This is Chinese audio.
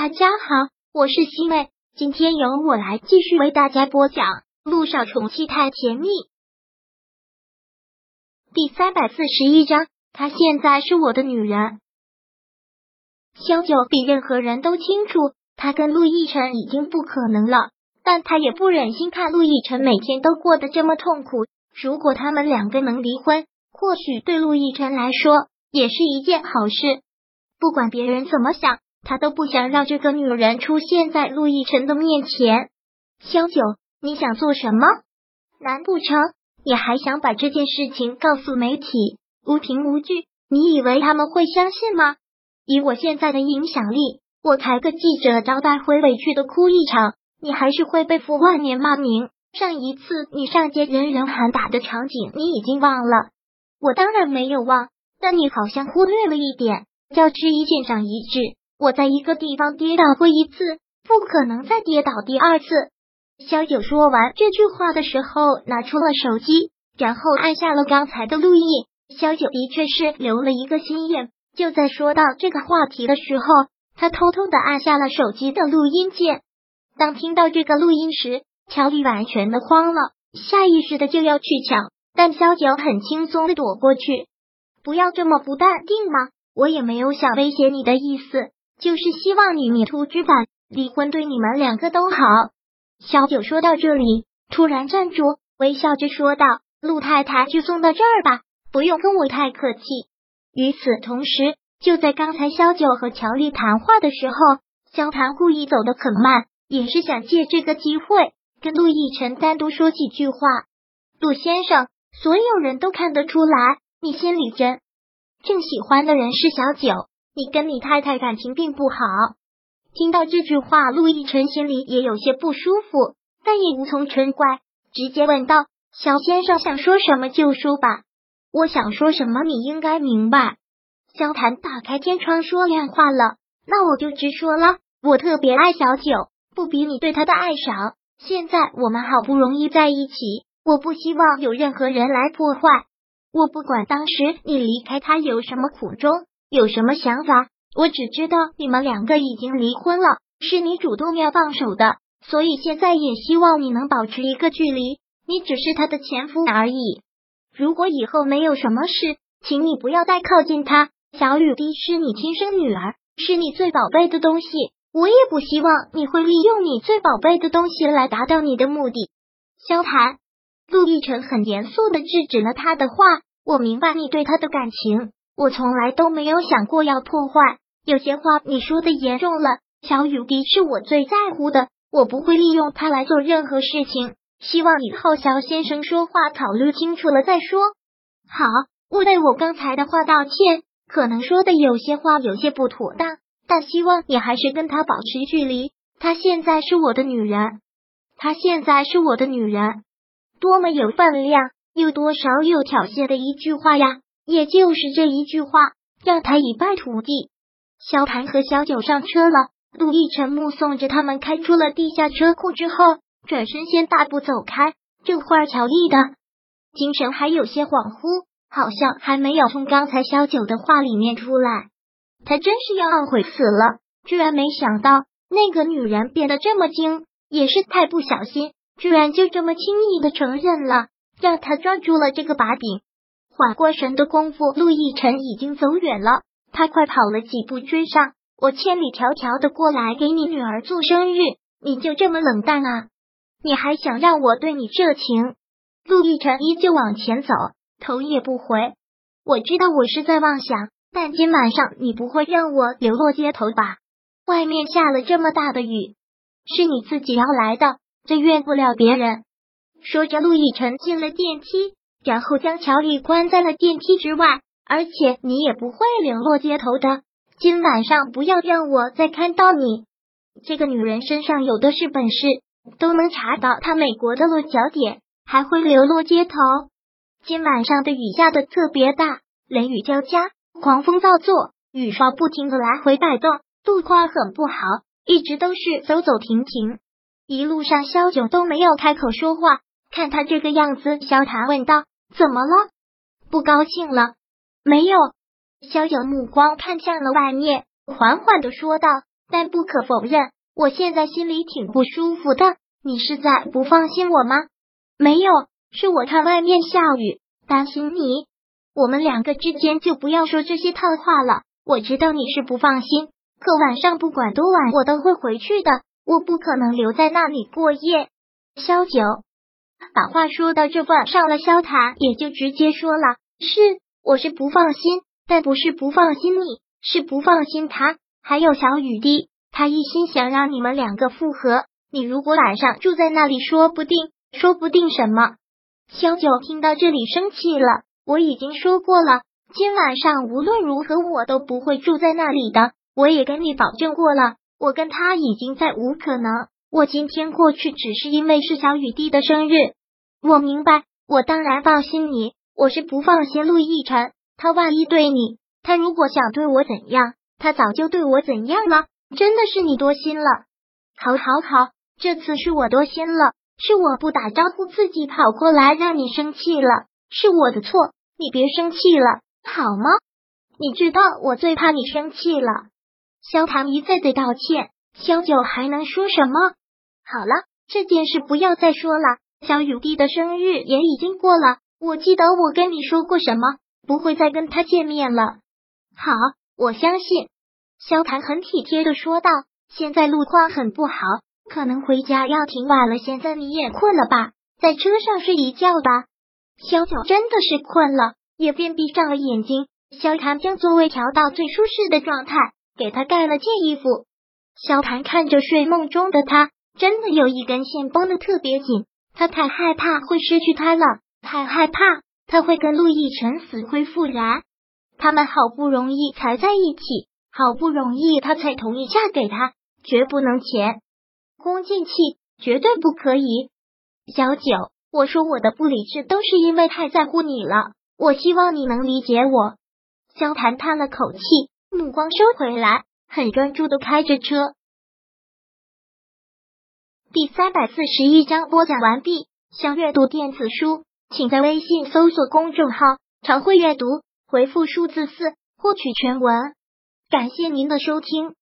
大家好，我是西妹，今天由我来继续为大家播讲《陆少宠妻太甜蜜》第三百四十一章。她现在是我的女人。萧九比任何人都清楚，他跟陆亦辰已经不可能了，但他也不忍心看陆亦辰每天都过得这么痛苦。如果他们两个能离婚，或许对陆亦辰来说也是一件好事。不管别人怎么想。他都不想让这个女人出现在陆亦辰的面前。萧九，你想做什么？难不成你还想把这件事情告诉媒体，无凭无据？你以为他们会相信吗？以我现在的影响力，我开个记者招待会，委屈的哭一场，你还是会被负万年骂名。上一次你上街人人喊打的场景，你已经忘了？我当然没有忘，但你好像忽略了一点，叫吃一堑长一智。我在一个地方跌倒过一次，不可能再跌倒第二次。萧九说完这句话的时候，拿出了手机，然后按下了刚才的录音。萧九的确是留了一个心眼，就在说到这个话题的时候，他偷偷的按下了手机的录音键。当听到这个录音时，乔丽完全的慌了，下意识的就要去抢，但萧九很轻松的躲过去。不要这么不淡定嘛，我也没有想威胁你的意思。就是希望你迷途知返，离婚对你们两个都好。小九说到这里，突然站住，微笑着说道：“陆太太就送到这儿吧，不用跟我太客气。”与此同时，就在刚才，萧九和乔丽谈话的时候，萧谈故意走得很慢，也是想借这个机会跟陆亦辰单独说几句话。陆先生，所有人都看得出来，你心里真正喜欢的人是小九。你跟你太太感情并不好。听到这句话，陆亦辰心里也有些不舒服，但也无从嗔怪，直接问道：“小先生想说什么就说吧，我想说什么你应该明白。”萧谈打开天窗说亮话了，那我就直说了，我特别爱小九，不比你对他的爱少。现在我们好不容易在一起，我不希望有任何人来破坏。我不管当时你离开他有什么苦衷。有什么想法？我只知道你们两个已经离婚了，是你主动要放手的，所以现在也希望你能保持一个距离。你只是他的前夫而已。如果以后没有什么事，请你不要再靠近他。小雨滴是你亲生女儿，是你最宝贝的东西。我也不希望你会利用你最宝贝的东西来达到你的目的。萧谈，陆亦辰很严肃的制止了他的话。我明白你对他的感情。我从来都没有想过要破坏，有些话你说的严重了。小雨滴是我最在乎的，我不会利用他来做任何事情。希望以后肖先生说话考虑清楚了再说。好，我为我刚才的话道歉，可能说的有些话有些不妥当，但希望你还是跟他保持距离。她现在是我的女人，她现在是我的女人，多么有分量，又多少有挑衅的一句话呀！也就是这一句话，让他一败涂地。萧谭和小九上车了，陆亦辰目送着他们开出了地下车库之后，转身先大步走开。这会儿乔丽的精神还有些恍惚，好像还没有从刚才萧九的话里面出来。他真是要懊悔死了，居然没想到那个女人变得这么精，也是太不小心，居然就这么轻易的承认了，让他抓住了这个把柄。缓过神的功夫，陆亦辰已经走远了。他快跑了几步追上，我千里迢迢的过来给你女儿做生日，你就这么冷淡啊？你还想让我对你热情？陆亦辰依旧往前走，头也不回。我知道我是在妄想，但今晚上你不会让我流落街头吧？外面下了这么大的雨，是你自己要来的，这怨不了别人。说着，陆亦辰进了电梯。然后将乔丽关在了电梯之外，而且你也不会流落街头的。今晚上不要让我再看到你。这个女人身上有的是本事，都能查到她美国的落脚点，还会流落街头。今晚上的雨下的特别大，雷雨交加，狂风造作，雨刷不停的来回摆动，路况很不好，一直都是走走停停。一路上，萧九都没有开口说话。看他这个样子，萧谈问道：“怎么了？不高兴了？”没有。萧九目光看向了外面，缓缓的说道：“但不可否认，我现在心里挺不舒服的。你是在不放心我吗？没有，是我看外面下雨，担心你。我们两个之间就不要说这些套话了。我知道你是不放心，可晚上不管多晚，我都会回去的。我不可能留在那里过夜。萧九把话说到这半上了，萧塔也就直接说了：“是，我是不放心，但不是不放心你，是不放心他，还有小雨滴。他一心想让你们两个复合。你如果晚上住在那里，说不定，说不定什么？”萧九听到这里生气了。我已经说过了，今晚上无论如何我都不会住在那里的。我也跟你保证过了。我跟他已经再无可能。我今天过去只是因为是小雨滴的生日。我明白，我当然放心你。我是不放心陆亦辰，他万一对你，他如果想对我怎样，他早就对我怎样了。真的是你多心了。好，好，好，这次是我多心了，是我不打招呼自己跑过来让你生气了，是我的错，你别生气了，好吗？你知道我最怕你生气了。萧唐一再的道歉，萧九还能说什么？好了，这件事不要再说了。小雨滴的生日也已经过了，我记得我跟你说过什么，不会再跟他见面了。好，我相信。萧谭很体贴的说道：“现在路况很不好，可能回家要挺晚了。现在你也困了吧，在车上睡一觉吧。”萧九真的是困了，也便闭上了眼睛。萧谭将座位调到最舒适的状态。给他盖了件衣服，萧谭看着睡梦中的他，真的有一根线绷得特别紧。他太害怕会失去他了，太害怕他会跟陆亦辰死灰复燃。他们好不容易才在一起，好不容易他才同意嫁给他，绝不能前功尽弃，绝对不可以。小九，我说我的不理智都是因为太在乎你了，我希望你能理解我。萧谭叹了口气。目光收回来，很专注的开着车。第三百四十一章播讲完毕。想阅读电子书，请在微信搜索公众号“常会阅读”，回复数字四获取全文。感谢您的收听。